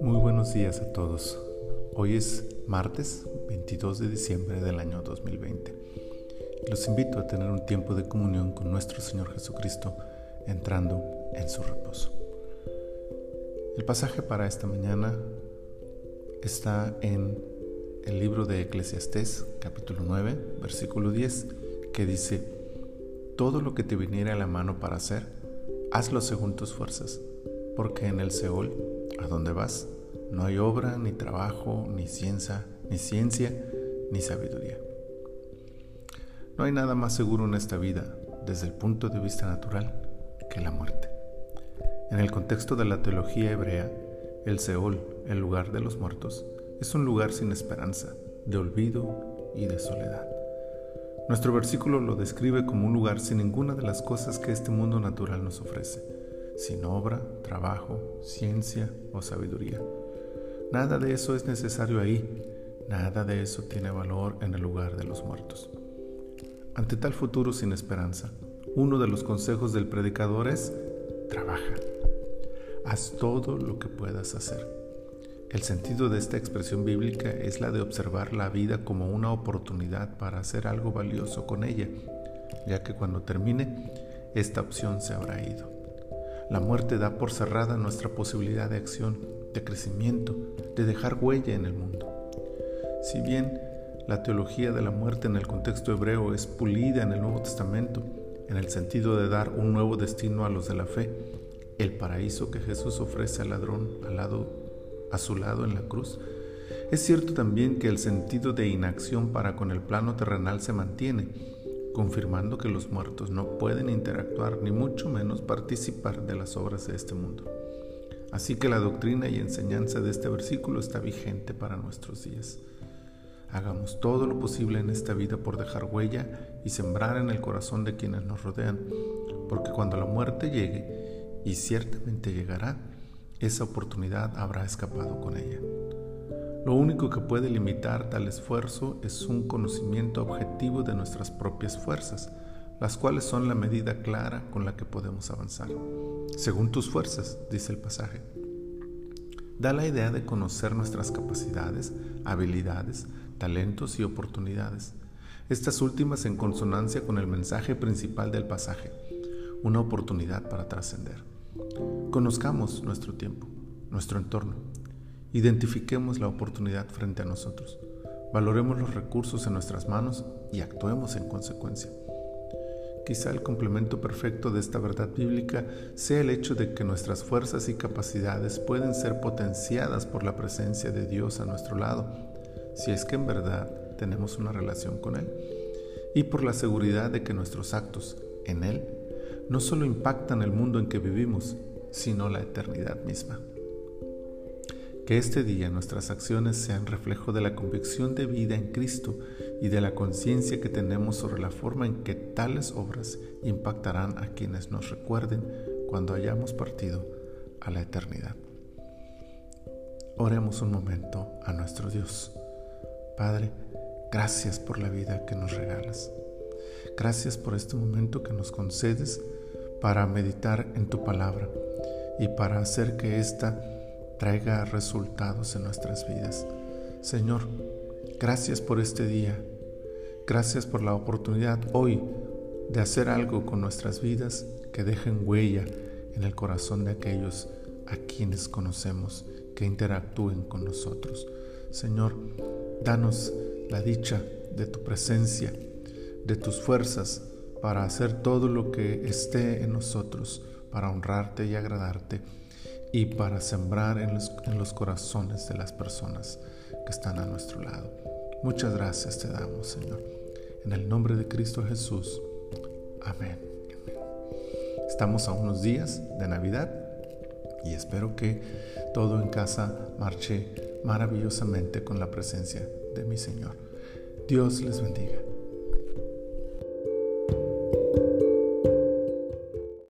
Muy buenos días a todos. Hoy es martes 22 de diciembre del año 2020. Los invito a tener un tiempo de comunión con nuestro Señor Jesucristo entrando en su reposo. El pasaje para esta mañana está en el libro de Eclesiastés, capítulo 9, versículo 10, que dice, Todo lo que te viniera a la mano para hacer, hazlo según tus fuerzas, porque en el Seol, a donde vas, no hay obra, ni trabajo, ni ciencia, ni ciencia, ni sabiduría. No hay nada más seguro en esta vida, desde el punto de vista natural, que la muerte. En el contexto de la teología hebrea, el Seol, el lugar de los muertos, es un lugar sin esperanza, de olvido y de soledad. Nuestro versículo lo describe como un lugar sin ninguna de las cosas que este mundo natural nos ofrece, sin obra, trabajo, ciencia o sabiduría. Nada de eso es necesario ahí, nada de eso tiene valor en el lugar de los muertos. Ante tal futuro sin esperanza, uno de los consejos del predicador es, trabaja, haz todo lo que puedas hacer. El sentido de esta expresión bíblica es la de observar la vida como una oportunidad para hacer algo valioso con ella, ya que cuando termine, esta opción se habrá ido. La muerte da por cerrada nuestra posibilidad de acción, de crecimiento, de dejar huella en el mundo. Si bien la teología de la muerte en el contexto hebreo es pulida en el Nuevo Testamento, en el sentido de dar un nuevo destino a los de la fe, el paraíso que Jesús ofrece al ladrón al lado a su lado en la cruz. Es cierto también que el sentido de inacción para con el plano terrenal se mantiene, confirmando que los muertos no pueden interactuar ni mucho menos participar de las obras de este mundo. Así que la doctrina y enseñanza de este versículo está vigente para nuestros días. Hagamos todo lo posible en esta vida por dejar huella y sembrar en el corazón de quienes nos rodean, porque cuando la muerte llegue, y ciertamente llegará, esa oportunidad habrá escapado con ella. Lo único que puede limitar tal esfuerzo es un conocimiento objetivo de nuestras propias fuerzas, las cuales son la medida clara con la que podemos avanzar. Según tus fuerzas, dice el pasaje. Da la idea de conocer nuestras capacidades, habilidades, talentos y oportunidades, estas últimas en consonancia con el mensaje principal del pasaje, una oportunidad para trascender. Conozcamos nuestro tiempo, nuestro entorno. Identifiquemos la oportunidad frente a nosotros. Valoremos los recursos en nuestras manos y actuemos en consecuencia. Quizá el complemento perfecto de esta verdad bíblica sea el hecho de que nuestras fuerzas y capacidades pueden ser potenciadas por la presencia de Dios a nuestro lado, si es que en verdad tenemos una relación con Él, y por la seguridad de que nuestros actos en Él no solo impactan el mundo en que vivimos, sino la eternidad misma. Que este día nuestras acciones sean reflejo de la convicción de vida en Cristo y de la conciencia que tenemos sobre la forma en que tales obras impactarán a quienes nos recuerden cuando hayamos partido a la eternidad. Oremos un momento a nuestro Dios. Padre, gracias por la vida que nos regalas. Gracias por este momento que nos concedes para meditar en tu palabra y para hacer que ésta traiga resultados en nuestras vidas. Señor, gracias por este día. Gracias por la oportunidad hoy de hacer algo con nuestras vidas que dejen huella en el corazón de aquellos a quienes conocemos, que interactúen con nosotros. Señor, danos la dicha de tu presencia, de tus fuerzas, para hacer todo lo que esté en nosotros, para honrarte y agradarte y para sembrar en los, corazones de las personas que están a nuestro lado. Muchas gracias te damos, Señor. En el nombre de Cristo Jesús. Amén. Estamos a unos días de Navidad y espero que todo en casa marche maravillosamente con la presencia de mi Señor. Dios les bendiga.